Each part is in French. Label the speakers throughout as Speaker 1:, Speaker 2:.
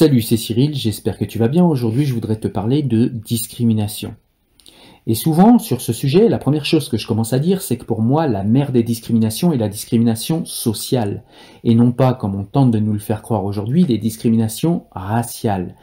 Speaker 1: Salut, c'est Cyril, j'espère que tu vas bien. Aujourd'hui, je voudrais te parler de discrimination. Et souvent, sur ce sujet, la première chose que je commence à dire, c'est que pour moi, la mère des discriminations est la discrimination sociale, et non pas, comme on tente de nous le faire croire aujourd'hui, des discriminations raciales.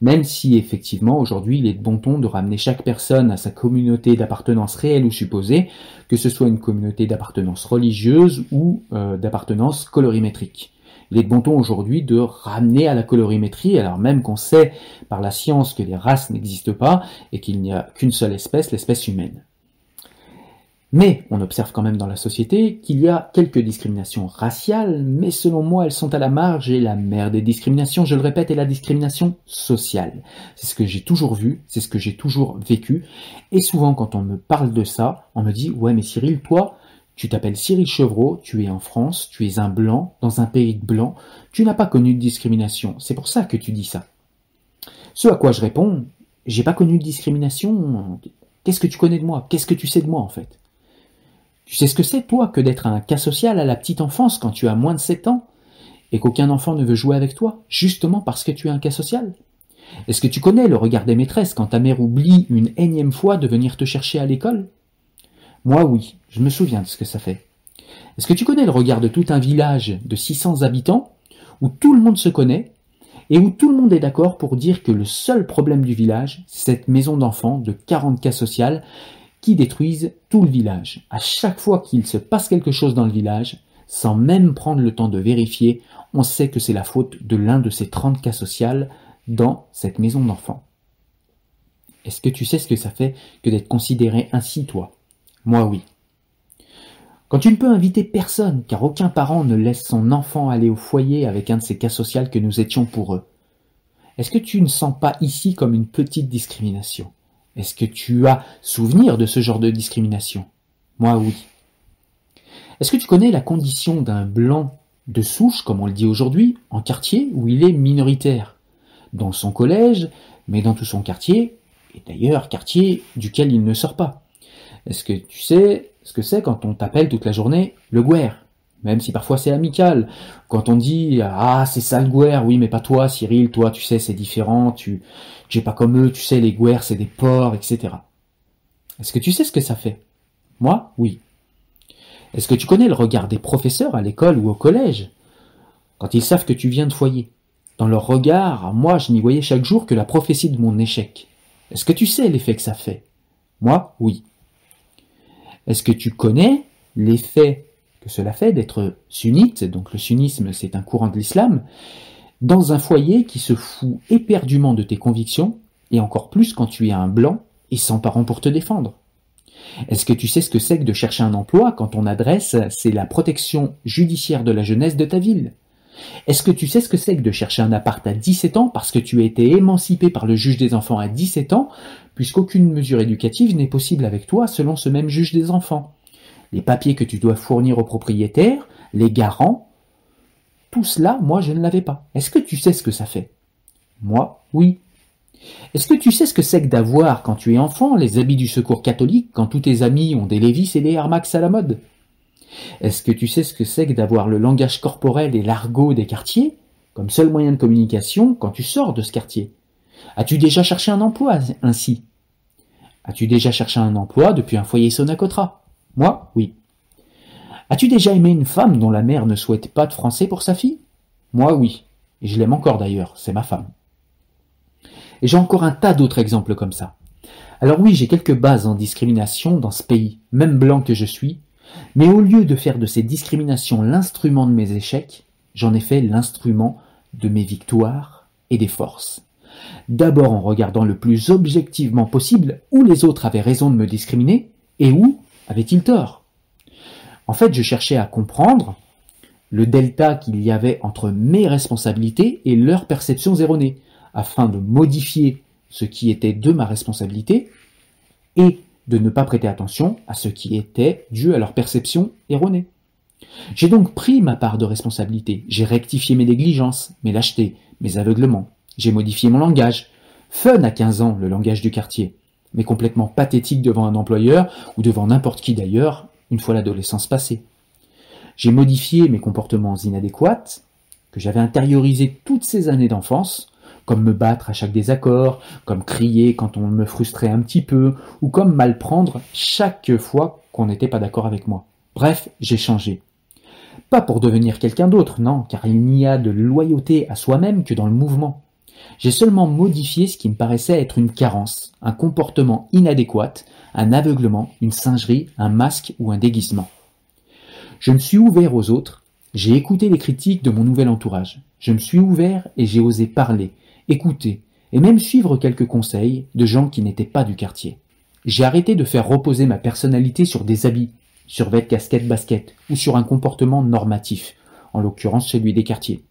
Speaker 1: Même si, effectivement, aujourd'hui, il est de bon ton de ramener chaque personne à sa communauté d'appartenance réelle ou supposée, que ce soit une communauté d'appartenance religieuse ou euh, d'appartenance colorimétrique. Il est bon aujourd'hui de ramener à la colorimétrie, alors même qu'on sait par la science que les races n'existent pas et qu'il n'y a qu'une seule espèce, l'espèce humaine. Mais on observe quand même dans la société qu'il y a quelques discriminations raciales, mais selon moi elles sont à la marge et la mère des discriminations, je le répète, est la discrimination sociale. C'est ce que j'ai toujours vu, c'est ce que j'ai toujours vécu, et souvent quand on me parle de ça, on me dit ouais mais Cyril, toi, tu t'appelles Cyril Chevreau, tu es en France, tu es un blanc, dans un pays de blancs, tu n'as pas connu de discrimination, c'est pour ça que tu dis ça. Ce à quoi je réponds, j'ai pas connu de discrimination, qu'est-ce que tu connais de moi? Qu'est-ce que tu sais de moi en fait? Tu sais ce que c'est toi que d'être un cas social à la petite enfance quand tu as moins de 7 ans et qu'aucun enfant ne veut jouer avec toi, justement parce que tu es un cas social? Est-ce que tu connais le regard des maîtresses quand ta mère oublie une énième fois de venir te chercher à l'école? Moi, oui, je me souviens de ce que ça fait. Est-ce que tu connais le regard de tout un village de 600 habitants, où tout le monde se connaît, et où tout le monde est d'accord pour dire que le seul problème du village, c'est cette maison d'enfants de 40 cas sociales qui détruisent tout le village. À chaque fois qu'il se passe quelque chose dans le village, sans même prendre le temps de vérifier, on sait que c'est la faute de l'un de ces 30 cas sociales dans cette maison d'enfants. Est-ce que tu sais ce que ça fait que d'être considéré ainsi, toi? Moi oui. Quand tu ne peux inviter personne, car aucun parent ne laisse son enfant aller au foyer avec un de ces cas sociaux que nous étions pour eux, est-ce que tu ne sens pas ici comme une petite discrimination? Est-ce que tu as souvenir de ce genre de discrimination? Moi oui. Est-ce que tu connais la condition d'un blanc de souche, comme on le dit aujourd'hui, en quartier où il est minoritaire? Dans son collège, mais dans tout son quartier, et d'ailleurs quartier duquel il ne sort pas. Est-ce que tu sais ce que c'est quand on t'appelle toute la journée le guerre Même si parfois c'est amical. Quand on dit Ah, c'est ça le guerre, oui, mais pas toi, Cyril, toi, tu sais, c'est différent, tu, es pas comme eux, tu sais, les guerres, c'est des porcs, etc. Est-ce que tu sais ce que ça fait? Moi, oui. Est-ce que tu connais le regard des professeurs à l'école ou au collège? Quand ils savent que tu viens de foyer Dans leur regard, moi, je n'y voyais chaque jour que la prophétie de mon échec. Est-ce que tu sais l'effet que ça fait? Moi, oui. Est-ce que tu connais l'effet que cela fait d'être sunnite, donc le sunnisme c'est un courant de l'islam, dans un foyer qui se fout éperdument de tes convictions, et encore plus quand tu es un blanc et sans parents pour te défendre. Est-ce que tu sais ce que c'est que de chercher un emploi quand ton adresse c'est la protection judiciaire de la jeunesse de ta ville? Est-ce que tu sais ce que c'est que de chercher un appart à 17 ans parce que tu as été émancipé par le juge des enfants à 17 ans, puisqu'aucune mesure éducative n'est possible avec toi selon ce même juge des enfants? Les papiers que tu dois fournir au propriétaire, les garants, tout cela, moi, je ne l'avais pas. Est-ce que tu sais ce que ça fait? Moi, oui. Est-ce que tu sais ce que c'est que d'avoir, quand tu es enfant, les habits du secours catholique, quand tous tes amis ont des Lévis et des Air Max à la mode? Est-ce que tu sais ce que c'est que d'avoir le langage corporel et l'argot des quartiers comme seul moyen de communication quand tu sors de ce quartier? As-tu déjà cherché un emploi ainsi? As-tu déjà cherché un emploi depuis un foyer Sonacotra? Moi, oui. As-tu déjà aimé une femme dont la mère ne souhaite pas de français pour sa fille? Moi, oui. Et je l'aime encore d'ailleurs, c'est ma femme. Et j'ai encore un tas d'autres exemples comme ça. Alors oui, j'ai quelques bases en discrimination dans ce pays, même blanc que je suis, mais au lieu de faire de ces discriminations l'instrument de mes échecs, j'en ai fait l'instrument de mes victoires et des forces. D'abord en regardant le plus objectivement possible où les autres avaient raison de me discriminer et où avaient-ils tort. En fait, je cherchais à comprendre le delta qu'il y avait entre mes responsabilités et leurs perceptions erronées, afin de modifier ce qui était de ma responsabilité et de ne pas prêter attention à ce qui était dû à leur perception erronée. J'ai donc pris ma part de responsabilité, j'ai rectifié mes négligences, mes lâchetés, mes aveuglements, j'ai modifié mon langage, fun à 15 ans le langage du quartier, mais complètement pathétique devant un employeur ou devant n'importe qui d'ailleurs, une fois l'adolescence passée. J'ai modifié mes comportements inadéquats, que j'avais intériorisés toutes ces années d'enfance, comme me battre à chaque désaccord, comme crier quand on me frustrait un petit peu, ou comme mal prendre chaque fois qu'on n'était pas d'accord avec moi. Bref, j'ai changé. Pas pour devenir quelqu'un d'autre, non, car il n'y a de loyauté à soi-même que dans le mouvement. J'ai seulement modifié ce qui me paraissait être une carence, un comportement inadéquat, un aveuglement, une singerie, un masque ou un déguisement. Je me suis ouvert aux autres, j'ai écouté les critiques de mon nouvel entourage. Je me suis ouvert et j'ai osé parler, écouter, et même suivre quelques conseils de gens qui n'étaient pas du quartier. J'ai arrêté de faire reposer ma personnalité sur des habits, sur vêtements, casquette, basket, ou sur un comportement normatif, en l'occurrence celui des quartiers.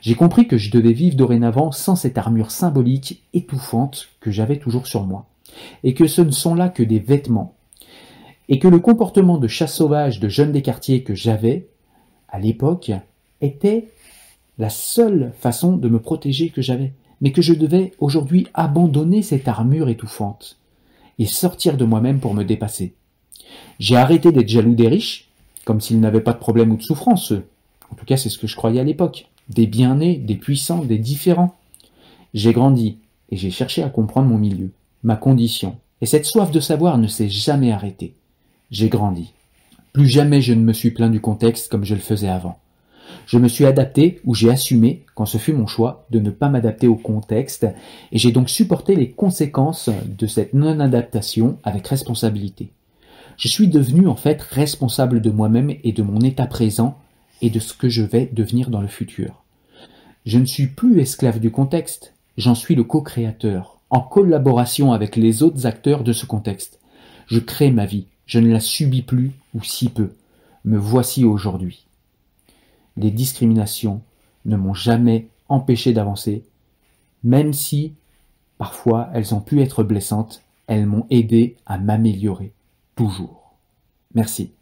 Speaker 1: J'ai compris que je devais vivre dorénavant sans cette armure symbolique étouffante que j'avais toujours sur moi, et que ce ne sont là que des vêtements, et que le comportement de chasse sauvage de jeunes des quartiers que j'avais, à l'époque, était la seule façon de me protéger que j'avais, mais que je devais aujourd'hui abandonner cette armure étouffante, et sortir de moi-même pour me dépasser. J'ai arrêté d'être jaloux des riches, comme s'ils n'avaient pas de problème ou de souffrance, En tout cas, c'est ce que je croyais à l'époque. Des bien-nés, des puissants, des différents. J'ai grandi, et j'ai cherché à comprendre mon milieu, ma condition, et cette soif de savoir ne s'est jamais arrêtée. J'ai grandi. Plus jamais je ne me suis plaint du contexte comme je le faisais avant. Je me suis adapté ou j'ai assumé, quand ce fut mon choix, de ne pas m'adapter au contexte, et j'ai donc supporté les conséquences de cette non-adaptation avec responsabilité. Je suis devenu en fait responsable de moi-même et de mon état présent et de ce que je vais devenir dans le futur. Je ne suis plus esclave du contexte, j'en suis le co-créateur, en collaboration avec les autres acteurs de ce contexte. Je crée ma vie, je ne la subis plus ou si peu. Me voici aujourd'hui. Les discriminations ne m'ont jamais empêché d'avancer, même si parfois elles ont pu être blessantes, elles m'ont aidé à m'améliorer toujours. Merci.